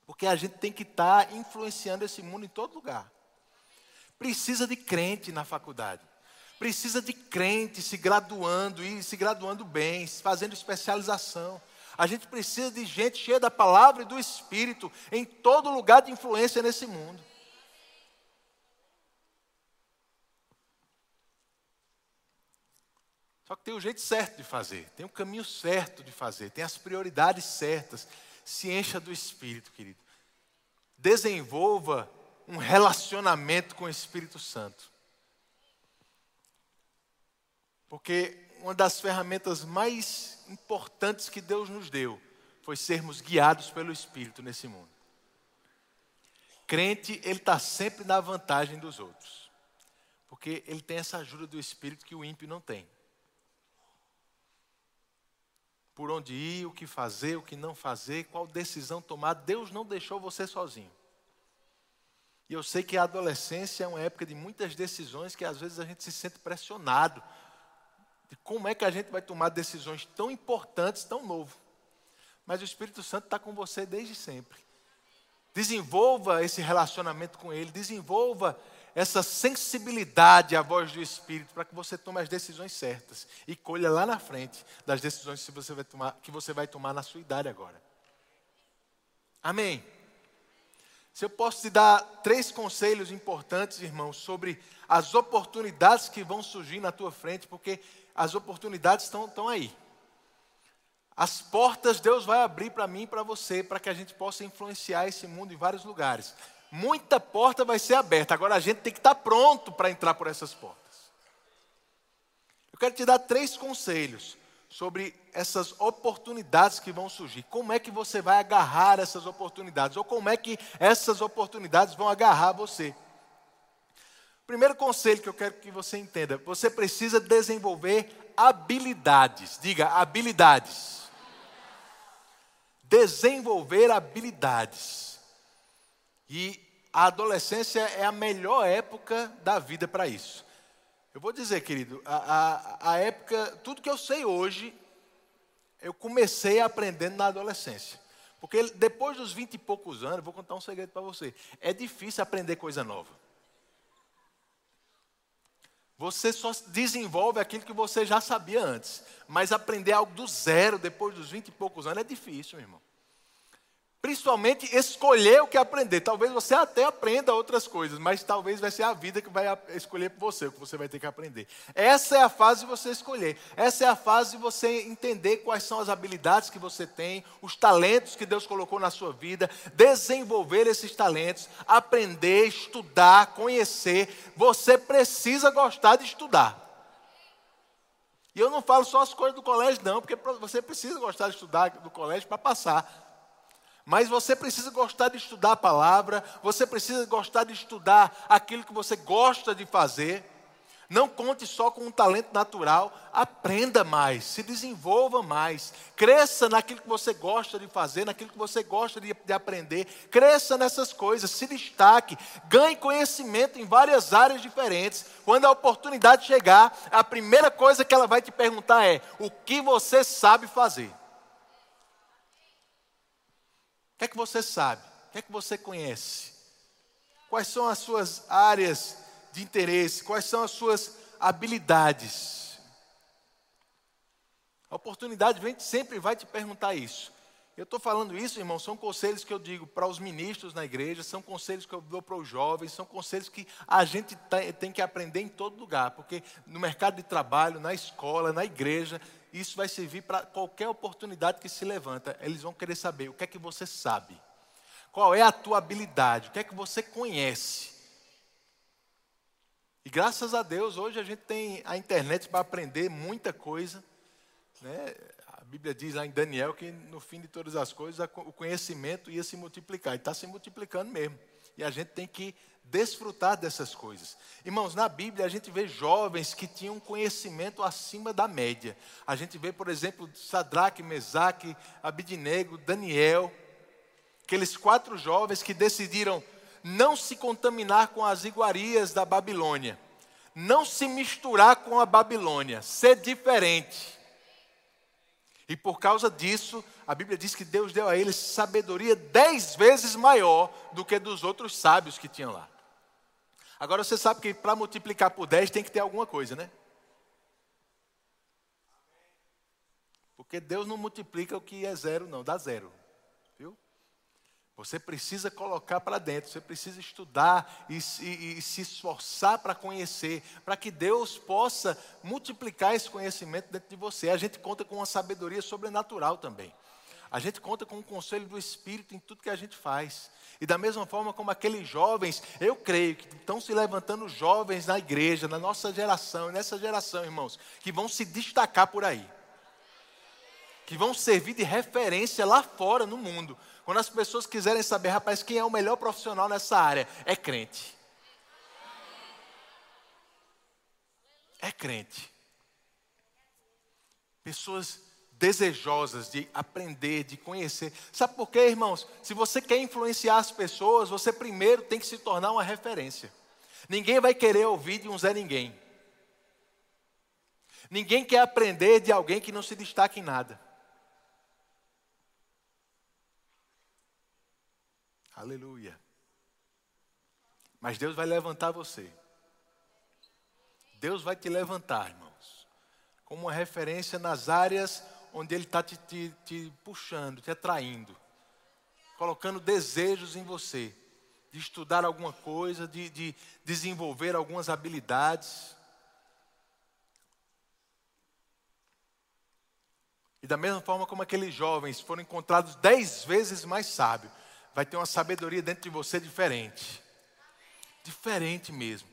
Porque a gente tem que estar tá influenciando esse mundo em todo lugar. Precisa de crente na faculdade. Precisa de crente se graduando e se graduando bem, fazendo especialização. A gente precisa de gente cheia da palavra e do Espírito em todo lugar de influência nesse mundo. Só que tem o jeito certo de fazer, tem o caminho certo de fazer, tem as prioridades certas. Se encha do Espírito, querido. Desenvolva um relacionamento com o Espírito Santo. Porque uma das ferramentas mais importantes que Deus nos deu foi sermos guiados pelo Espírito nesse mundo. Crente, ele está sempre na vantagem dos outros. Porque ele tem essa ajuda do Espírito que o ímpio não tem por onde ir, o que fazer, o que não fazer, qual decisão tomar. Deus não deixou você sozinho. E eu sei que a adolescência é uma época de muitas decisões que às vezes a gente se sente pressionado. De como é que a gente vai tomar decisões tão importantes, tão novo. Mas o Espírito Santo está com você desde sempre. Desenvolva esse relacionamento com Ele, desenvolva essa sensibilidade à voz do Espírito para que você tome as decisões certas e colha lá na frente das decisões que você vai tomar, que você vai tomar na sua idade agora. Amém. Se eu posso te dar três conselhos importantes, irmãos, sobre as oportunidades que vão surgir na tua frente, porque as oportunidades estão, estão aí. As portas Deus vai abrir para mim e para você, para que a gente possa influenciar esse mundo em vários lugares muita porta vai ser aberta. Agora a gente tem que estar pronto para entrar por essas portas. Eu quero te dar três conselhos sobre essas oportunidades que vão surgir. Como é que você vai agarrar essas oportunidades? Ou como é que essas oportunidades vão agarrar você? Primeiro conselho que eu quero que você entenda: você precisa desenvolver habilidades. Diga, habilidades. Desenvolver habilidades. E a adolescência é a melhor época da vida para isso. Eu vou dizer, querido, a, a, a época, tudo que eu sei hoje, eu comecei aprendendo na adolescência. Porque depois dos vinte e poucos anos, vou contar um segredo para você. É difícil aprender coisa nova. Você só desenvolve aquilo que você já sabia antes. Mas aprender algo do zero depois dos vinte e poucos anos é difícil, meu irmão. Principalmente escolher o que aprender. Talvez você até aprenda outras coisas, mas talvez vai ser a vida que vai escolher por você, o que você vai ter que aprender. Essa é a fase de você escolher. Essa é a fase de você entender quais são as habilidades que você tem, os talentos que Deus colocou na sua vida, desenvolver esses talentos, aprender, estudar, conhecer. Você precisa gostar de estudar. E eu não falo só as coisas do colégio, não, porque você precisa gostar de estudar do colégio para passar. Mas você precisa gostar de estudar a palavra, você precisa gostar de estudar aquilo que você gosta de fazer. Não conte só com um talento natural, aprenda mais, se desenvolva mais, cresça naquilo que você gosta de fazer, naquilo que você gosta de, de, aprender, cresça nessas coisas, se destaque, ganhe conhecimento em várias áreas diferentes. Quando a oportunidade chegar, a primeira coisa que ela vai te perguntar é: o que você sabe fazer? O que é que você sabe? O que é que você conhece? Quais são as suas áreas de interesse? Quais são as suas habilidades? A oportunidade sempre vai te perguntar isso. Eu estou falando isso, irmão, são conselhos que eu digo para os ministros na igreja, são conselhos que eu dou para os jovens, são conselhos que a gente tem que aprender em todo lugar, porque no mercado de trabalho, na escola, na igreja, isso vai servir para qualquer oportunidade que se levanta. Eles vão querer saber o que é que você sabe, qual é a tua habilidade, o que é que você conhece. E graças a Deus, hoje a gente tem a internet para aprender muita coisa. Né? A Bíblia diz lá em Daniel que no fim de todas as coisas o conhecimento ia se multiplicar. E está se multiplicando mesmo. E a gente tem que desfrutar dessas coisas. Irmãos, na Bíblia a gente vê jovens que tinham conhecimento acima da média. A gente vê, por exemplo, Sadraque, Mesaque, Abidnego, Daniel, aqueles quatro jovens que decidiram não se contaminar com as iguarias da Babilônia, não se misturar com a Babilônia, ser diferente. E por causa disso, a Bíblia diz que Deus deu a eles sabedoria dez vezes maior do que dos outros sábios que tinham lá. Agora você sabe que para multiplicar por 10 tem que ter alguma coisa, né? Porque Deus não multiplica o que é zero, não, dá zero. Você precisa colocar para dentro, você precisa estudar e, e, e se esforçar para conhecer, para que Deus possa multiplicar esse conhecimento dentro de você. A gente conta com uma sabedoria sobrenatural também. A gente conta com o conselho do Espírito em tudo que a gente faz. E da mesma forma como aqueles jovens, eu creio que estão se levantando jovens na igreja, na nossa geração, nessa geração, irmãos, que vão se destacar por aí. Que vão servir de referência lá fora no mundo. Quando as pessoas quiserem saber, rapaz, quem é o melhor profissional nessa área? É crente. É crente. Pessoas desejosas de aprender, de conhecer. Sabe por quê, irmãos? Se você quer influenciar as pessoas, você primeiro tem que se tornar uma referência. Ninguém vai querer ouvir de um Zé Ninguém. Ninguém quer aprender de alguém que não se destaca em nada. Aleluia. Mas Deus vai levantar você. Deus vai te levantar, irmãos, como uma referência nas áreas onde Ele está te, te, te puxando, te atraindo, colocando desejos em você, de estudar alguma coisa, de, de desenvolver algumas habilidades. E da mesma forma como aqueles jovens foram encontrados dez vezes mais sábios, vai ter uma sabedoria dentro de você diferente. Diferente mesmo.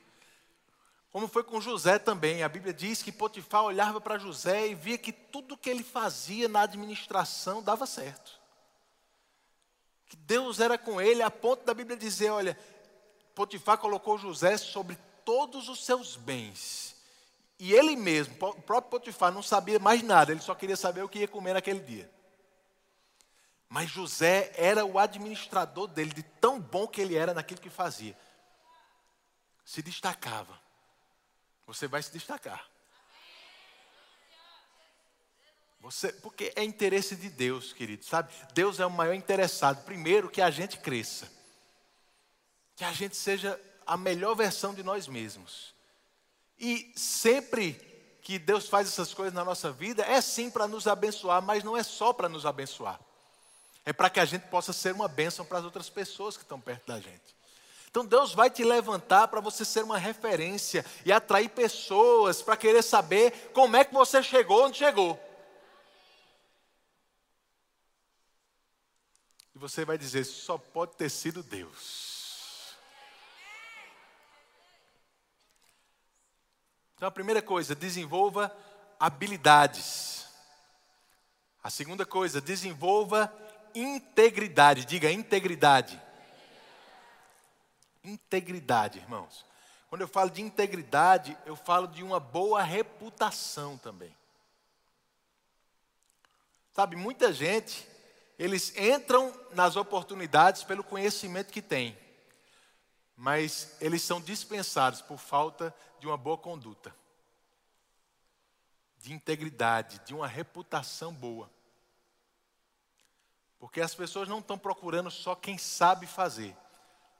Como foi com José também. A Bíblia diz que Potifar olhava para José e via que tudo que ele fazia na administração dava certo. Que Deus era com ele, a ponto da Bíblia dizer: olha, Potifar colocou José sobre todos os seus bens. E ele mesmo, o próprio Potifar, não sabia mais nada, ele só queria saber o que ia comer naquele dia. Mas José era o administrador dele, de tão bom que ele era naquilo que fazia. Se destacava. você vai se destacar. Você, porque é interesse de Deus, querido, sabe? Deus é o maior interessado. Primeiro, que a gente cresça, que a gente seja a melhor versão de nós mesmos. E sempre que Deus faz essas coisas na nossa vida, é sim para nos abençoar, mas não é só para nos abençoar. É para que a gente possa ser uma bênção para as outras pessoas que estão perto da gente. Então Deus vai te levantar para você ser uma referência e atrair pessoas para querer saber como é que você chegou onde chegou. E você vai dizer: só pode ter sido Deus. Então a primeira coisa, desenvolva habilidades. A segunda coisa, desenvolva integridade. Diga integridade. Integridade, irmãos. Quando eu falo de integridade, eu falo de uma boa reputação também. Sabe, muita gente, eles entram nas oportunidades pelo conhecimento que têm, mas eles são dispensados por falta de uma boa conduta, de integridade, de uma reputação boa. Porque as pessoas não estão procurando só quem sabe fazer,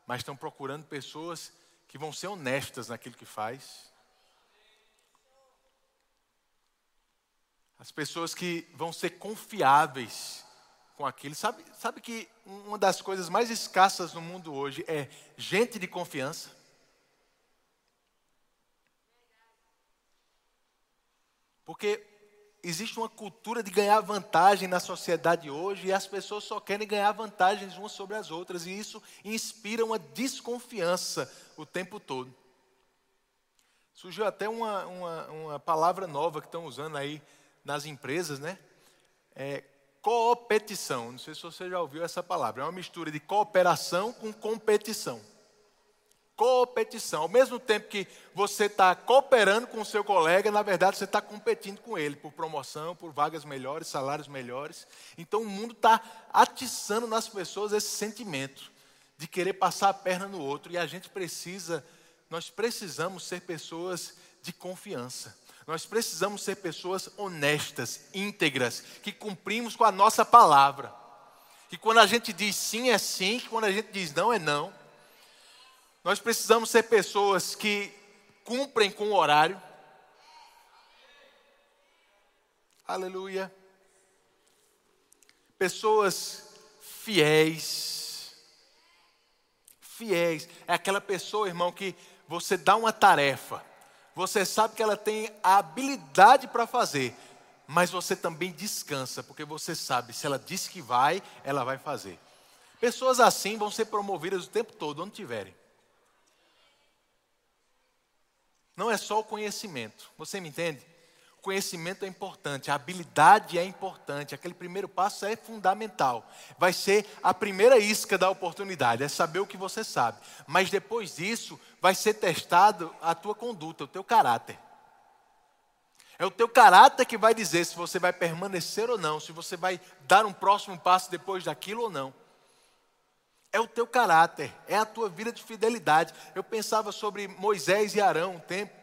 mas estão procurando pessoas que vão ser honestas naquilo que faz. As pessoas que vão ser confiáveis com aquilo. Sabe, sabe que uma das coisas mais escassas no mundo hoje é gente de confiança? Porque existe uma cultura de ganhar vantagem na sociedade hoje e as pessoas só querem ganhar vantagens umas sobre as outras e isso inspira uma desconfiança o tempo todo. Surgiu até uma, uma, uma palavra nova que estão usando aí nas empresas, né? É coopetição. Não sei se você já ouviu essa palavra. É uma mistura de cooperação com competição competição. Ao mesmo tempo que você está cooperando com o seu colega, na verdade você está competindo com ele por promoção, por vagas melhores, salários melhores. Então o mundo está atiçando nas pessoas esse sentimento de querer passar a perna no outro. E a gente precisa, nós precisamos ser pessoas de confiança. Nós precisamos ser pessoas honestas, íntegras, que cumprimos com a nossa palavra. Que quando a gente diz sim é sim, que quando a gente diz não é não. Nós precisamos ser pessoas que cumprem com o horário. Aleluia. Pessoas fiéis. Fiéis. É aquela pessoa, irmão, que você dá uma tarefa. Você sabe que ela tem a habilidade para fazer, mas você também descansa, porque você sabe, se ela disse que vai, ela vai fazer. Pessoas assim vão ser promovidas o tempo todo, onde tiverem. Não é só o conhecimento. Você me entende? O conhecimento é importante, a habilidade é importante, aquele primeiro passo é fundamental. Vai ser a primeira isca da oportunidade, é saber o que você sabe. Mas depois disso, vai ser testado a tua conduta, o teu caráter. É o teu caráter que vai dizer se você vai permanecer ou não, se você vai dar um próximo passo depois daquilo ou não. É o teu caráter, é a tua vida de fidelidade. Eu pensava sobre Moisés e Arão um tempo.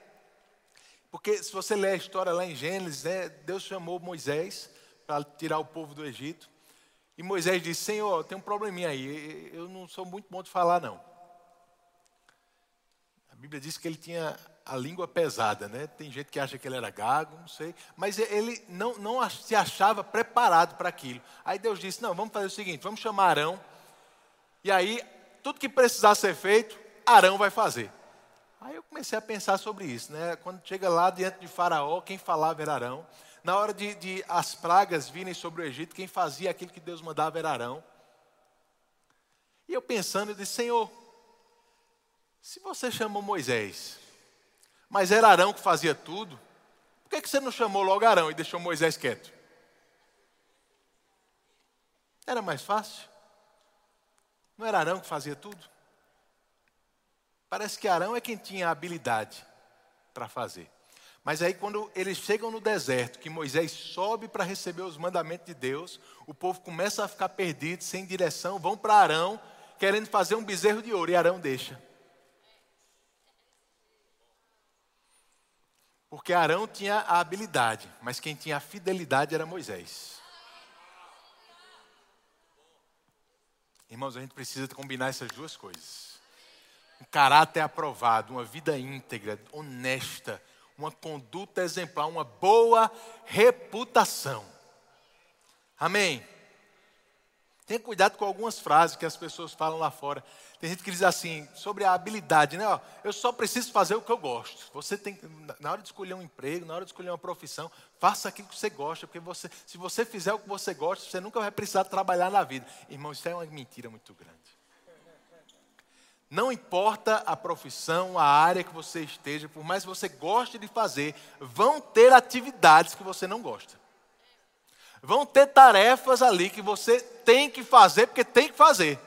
Porque se você ler a história lá em Gênesis, né, Deus chamou Moisés para tirar o povo do Egito. E Moisés disse: Senhor, tem um probleminha aí, eu não sou muito bom de falar, não. A Bíblia diz que ele tinha a língua pesada, né? Tem gente que acha que ele era gago, não sei. Mas ele não, não se achava preparado para aquilo. Aí Deus disse: Não, vamos fazer o seguinte: vamos chamar Arão e aí, tudo que precisar ser feito, Arão vai fazer. Aí eu comecei a pensar sobre isso, né? Quando chega lá diante de Faraó, quem falava era Arão. Na hora de, de as pragas virem sobre o Egito, quem fazia aquilo que Deus mandava era Arão. E eu pensando, eu disse, Senhor, se você chamou Moisés, mas era Arão que fazia tudo, por que, que você não chamou logo Arão e deixou Moisés quieto? Era mais fácil. Não era Arão que fazia tudo? Parece que Arão é quem tinha a habilidade para fazer. Mas aí, quando eles chegam no deserto, que Moisés sobe para receber os mandamentos de Deus, o povo começa a ficar perdido, sem direção, vão para Arão, querendo fazer um bezerro de ouro, e Arão deixa. Porque Arão tinha a habilidade, mas quem tinha a fidelidade era Moisés. Irmãos, a gente precisa combinar essas duas coisas. Um caráter aprovado, uma vida íntegra, honesta, uma conduta exemplar, uma boa reputação. Amém? Tenha cuidado com algumas frases que as pessoas falam lá fora. Tem gente que diz assim, sobre a habilidade, né? Ó, eu só preciso fazer o que eu gosto. Você tem, na hora de escolher um emprego, na hora de escolher uma profissão, faça aquilo que você gosta, porque você, se você fizer o que você gosta, você nunca vai precisar trabalhar na vida. Irmão, isso é uma mentira muito grande. Não importa a profissão, a área que você esteja, por mais que você goste de fazer, vão ter atividades que você não gosta. Vão ter tarefas ali que você tem que fazer porque tem que fazer.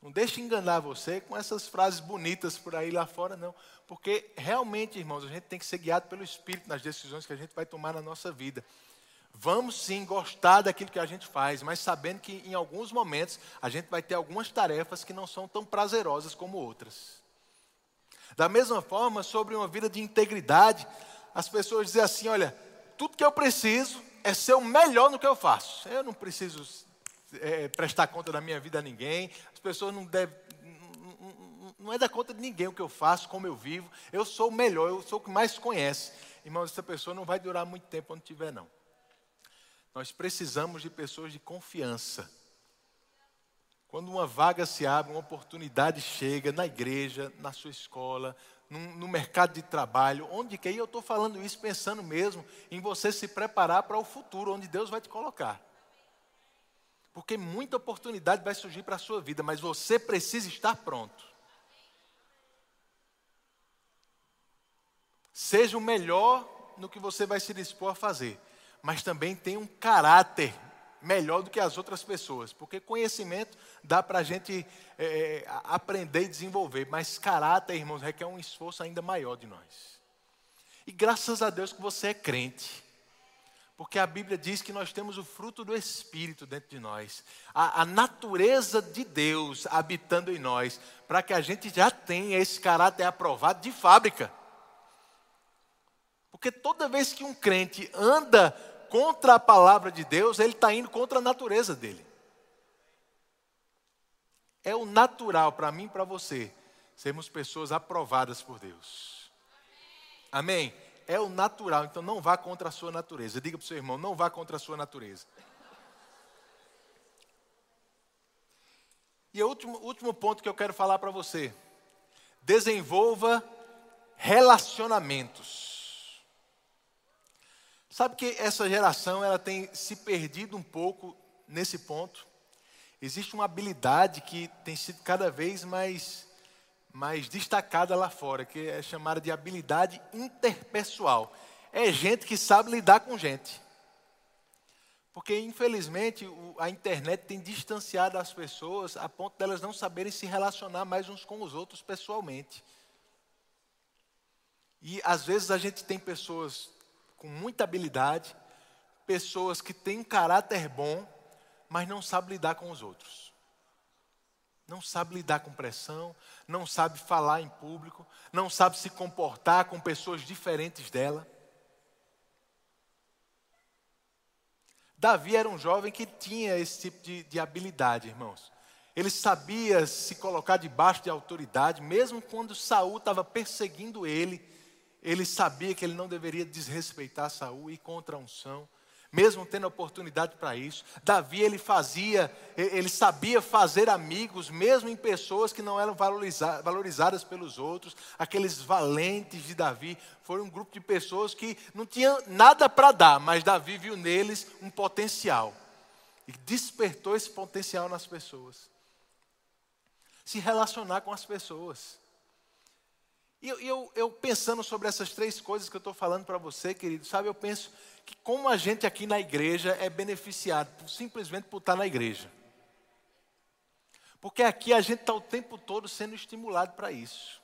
Não deixe enganar você com essas frases bonitas por aí lá fora, não. Porque realmente, irmãos, a gente tem que ser guiado pelo Espírito nas decisões que a gente vai tomar na nossa vida. Vamos sim gostar daquilo que a gente faz, mas sabendo que em alguns momentos a gente vai ter algumas tarefas que não são tão prazerosas como outras. Da mesma forma, sobre uma vida de integridade, as pessoas dizem assim: olha, tudo que eu preciso é ser o melhor no que eu faço. Eu não preciso é, prestar conta da minha vida a ninguém. As pessoas não devem. Não é da conta de ninguém o que eu faço, como eu vivo. Eu sou o melhor, eu sou o que mais conhece. Irmãos, essa pessoa não vai durar muito tempo onde estiver, não. Nós precisamos de pessoas de confiança. Quando uma vaga se abre, uma oportunidade chega na igreja, na sua escola, no, mercado de trabalho, onde quer, e eu estou falando isso pensando mesmo em você se preparar para o futuro, onde Deus vai te colocar. Porque muita oportunidade vai surgir para a sua vida, mas você precisa estar pronto. Seja o melhor no que você vai se dispor a fazer, mas também tenha um caráter melhor do que as outras pessoas, porque conhecimento dá para a gente é, é aprender e desenvolver, mas caráter, irmãos, requer um esforço ainda maior de nós. E graças a Deus que você é crente, porque a Bíblia diz que nós temos o fruto do Espírito dentro de nós, a, a natureza de Deus habitando em nós, para que a gente já tenha esse caráter aprovado de fábrica. Porque toda vez que um crente anda contra a palavra de Deus, ele está indo contra a natureza dele. É o natural para mim e para você sermos pessoas aprovadas por Deus. Amém? É o natural, então não vá contra a sua natureza. Diga para o seu irmão, não vá contra a sua natureza. E o último, último ponto que eu quero falar para você: desenvolva relacionamentos. Sabe que essa geração ela tem se perdido um pouco nesse ponto. Existe uma habilidade que tem sido cada vez mais, mais destacada lá fora, que é chamada de habilidade interpessoal. É gente que sabe lidar com gente. Porque, infelizmente, a internet tem distanciado as pessoas a ponto delas não saberem se relacionar mais uns com os outros pessoalmente. E às vezes a gente tem pessoas com muita habilidade, pessoas que têm caráter bom, mas não sabem lidar com os outros. Não sabe lidar com pressão, não sabe falar em público, não sabe se comportar com pessoas diferentes dela. Davi era um jovem que tinha esse tipo de, de habilidade, irmãos. Ele sabia se colocar debaixo de autoridade, mesmo quando Saul estava perseguindo ele, ele sabia que ele não deveria desrespeitar Saul e contra a unção, mesmo tendo oportunidade para isso. Davi ele fazia, ele sabia fazer amigos, mesmo em pessoas que não eram valorizadas pelos outros. Aqueles valentes de Davi foram um grupo de pessoas que não tinham nada para dar, mas Davi viu neles um potencial e despertou esse potencial nas pessoas. Se relacionar com as pessoas. E eu, eu, eu, pensando sobre essas três coisas que eu estou falando para você, querido, sabe, eu penso que como a gente aqui na igreja é beneficiado simplesmente por estar na igreja. Porque aqui a gente está o tempo todo sendo estimulado para isso.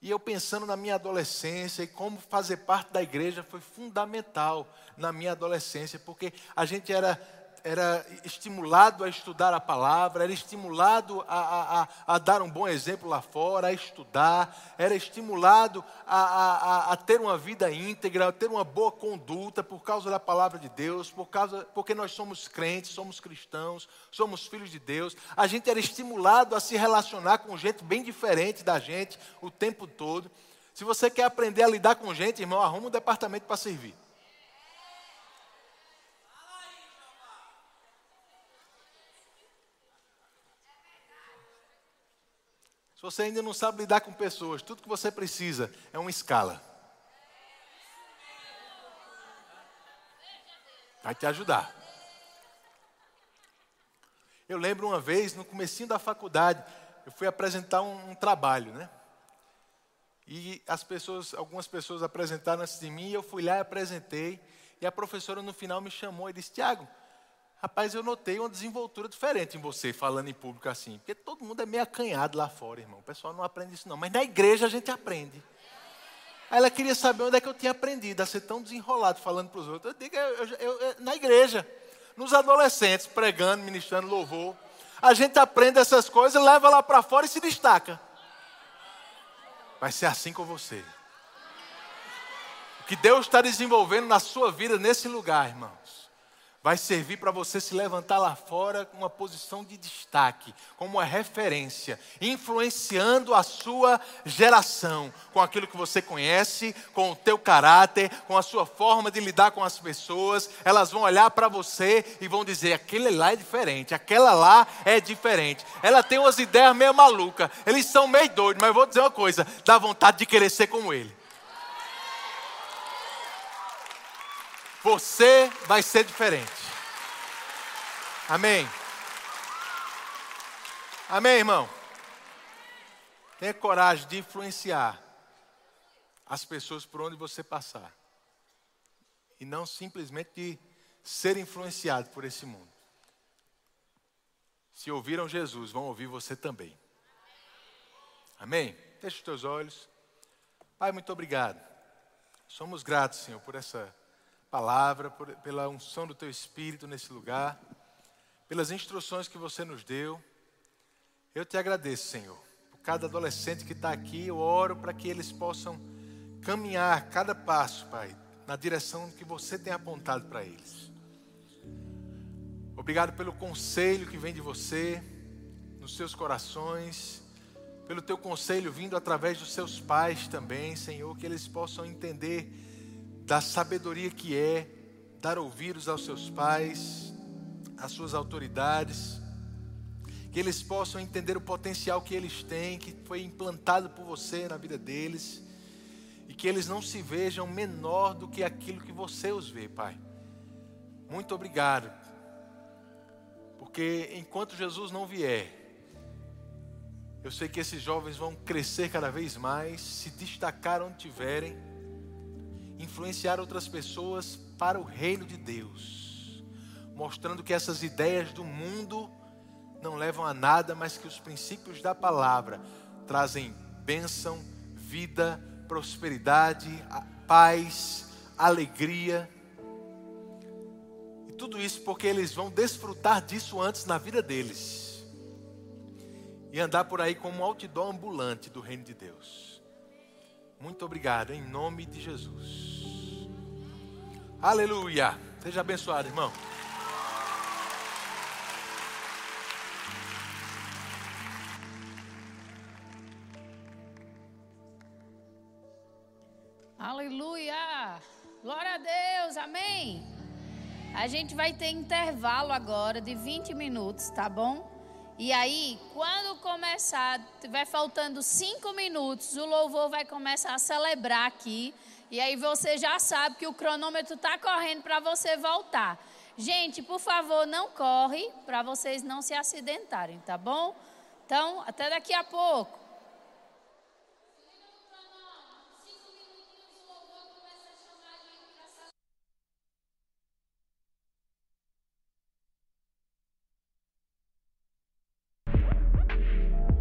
E eu pensando na minha adolescência e como fazer parte da igreja foi fundamental na minha adolescência, porque a gente era era estimulado a estudar a palavra, era estimulado a, a, a, dar um bom exemplo lá fora, a estudar, era estimulado a, a, ter uma vida íntegra, a ter uma boa conduta por causa da palavra de Deus, por causa, porque nós somos crentes, somos cristãos, somos filhos de Deus. A gente era estimulado a se relacionar com gente bem diferente da gente o tempo todo. Se você quer aprender a lidar com gente, irmão, arruma um departamento para servir. Se você ainda não sabe lidar com pessoas, tudo que você precisa é uma escala. Vai te ajudar. Eu lembro uma vez, no comecinho da faculdade, eu fui apresentar um, um trabalho, né? E as pessoas, algumas pessoas apresentaram antes de mim, e eu fui lá e apresentei. E a professora no final me chamou e disse: Tiago, Rapaz, eu notei uma desenvoltura diferente em você falando em público assim. Porque todo mundo é meio acanhado lá fora, irmão. O pessoal não aprende isso, não. Mas na igreja a gente aprende. Aí ela queria saber onde é que eu tinha aprendido a ser tão desenrolado falando para os outros. Eu digo, eu, eu, eu, na igreja, nos adolescentes, pregando, ministrando louvor. A gente aprende essas coisas, leva lá para fora e se destaca. Vai ser assim com você. O que Deus está desenvolvendo na sua vida nesse lugar, irmãos vai servir para você se levantar lá fora com uma posição de destaque, como uma referência, influenciando a sua geração com aquilo que você conhece, com o teu caráter, com a sua forma de lidar com as pessoas. Elas vão olhar para você e vão dizer: aquele lá é diferente, aquela lá é diferente. Ela tem umas ideias meio malucas, eles são meio doidos, mas vou dizer uma coisa: dá vontade de querer ser como ele. Você vai ser diferente. Amém. Amém, irmão? Tenha coragem de influenciar as pessoas por onde você passar. E não simplesmente de ser influenciado por esse mundo. Se ouviram Jesus, vão ouvir você também. Amém? Feche os teus olhos. Pai, muito obrigado. Somos gratos, Senhor, por essa palavra, por, pela unção do teu espírito nesse lugar, pelas instruções que você nos deu. Eu te agradeço, Senhor, por cada adolescente que está aqui. Eu oro para que eles possam caminhar cada passo, Pai, na direção que você tem apontado para eles. Obrigado pelo conselho que vem de você, nos seus corações, pelo teu conselho vindo através dos seus pais também, Senhor, que eles possam entender da sabedoria que é dar ouvidos aos seus pais, às suas autoridades, que eles possam entender o potencial que eles têm, que foi implantado por você na vida deles, e que eles não se vejam menor do que aquilo que você os vê, Pai. Muito obrigado, porque enquanto Jesus não vier, eu sei que esses jovens vão crescer cada vez mais, se destacar onde tiverem influenciar outras pessoas para o reino de Deus, mostrando que essas ideias do mundo não levam a nada, mas que os princípios da palavra trazem bênção, vida, prosperidade, paz, alegria. E tudo isso porque eles vão desfrutar disso antes na vida deles. E andar por aí como um outdoor ambulante do reino de Deus. Muito obrigado, em nome de Jesus. Aleluia. Seja abençoado, irmão. Aleluia. Glória a Deus. Amém. A gente vai ter intervalo agora de 20 minutos, tá bom? E aí, quando começar, tiver faltando cinco minutos, o louvor vai começar a celebrar aqui. E aí você já sabe que o cronômetro está correndo para você voltar. Gente, por favor, não corre para vocês não se acidentarem, tá bom? Então, até daqui a pouco.